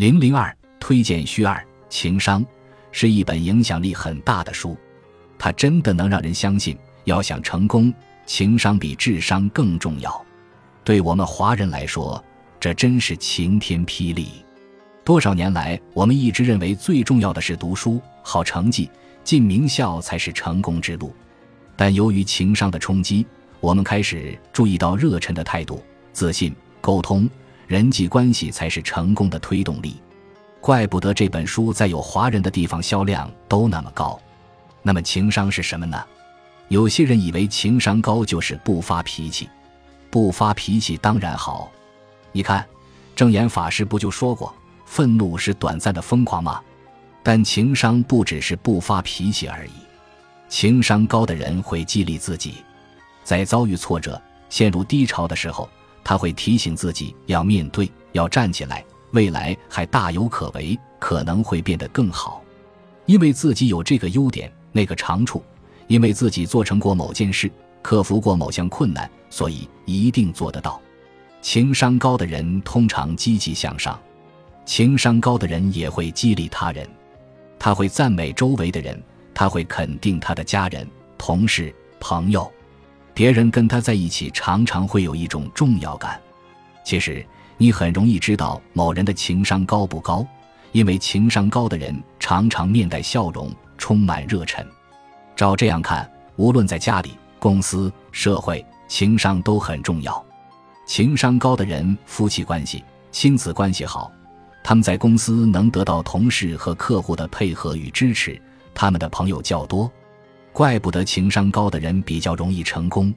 零零二推荐序二：情商是一本影响力很大的书，它真的能让人相信，要想成功，情商比智商更重要。对我们华人来说，这真是晴天霹雳。多少年来，我们一直认为最重要的是读书、好成绩、进名校才是成功之路，但由于情商的冲击，我们开始注意到热忱的态度、自信、沟通。人际关系才是成功的推动力，怪不得这本书在有华人的地方销量都那么高。那么情商是什么呢？有些人以为情商高就是不发脾气，不发脾气当然好。你看，正言法师不就说过，愤怒是短暂的疯狂吗？但情商不只是不发脾气而已，情商高的人会激励自己，在遭遇挫折、陷入低潮的时候。他会提醒自己要面对，要站起来，未来还大有可为，可能会变得更好，因为自己有这个优点、那个长处，因为自己做成过某件事，克服过某项困难，所以一定做得到。情商高的人通常积极向上，情商高的人也会激励他人，他会赞美周围的人，他会肯定他的家人、同事、朋友。别人跟他在一起，常常会有一种重要感。其实，你很容易知道某人的情商高不高，因为情商高的人常常面带笑容，充满热忱。照这样看，无论在家里、公司、社会，情商都很重要。情商高的人，夫妻关系、亲子关系好，他们在公司能得到同事和客户的配合与支持，他们的朋友较多。怪不得情商高的人比较容易成功。